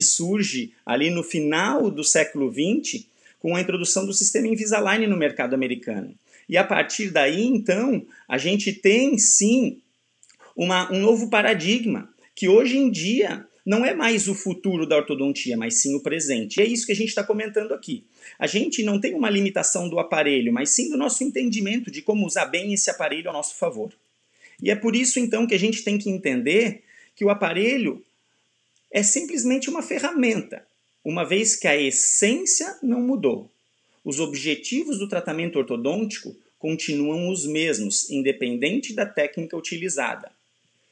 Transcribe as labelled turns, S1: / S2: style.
S1: surge ali no final do século XX com a introdução do sistema Invisalign no mercado americano. E a partir daí, então, a gente tem sim uma, um novo paradigma que hoje em dia não é mais o futuro da ortodontia, mas sim o presente. E é isso que a gente está comentando aqui. A gente não tem uma limitação do aparelho, mas sim do nosso entendimento de como usar bem esse aparelho a nosso favor. E é por isso então que a gente tem que entender que o aparelho é simplesmente uma ferramenta, uma vez que a essência não mudou. Os objetivos do tratamento ortodôntico continuam os mesmos, independente da técnica utilizada.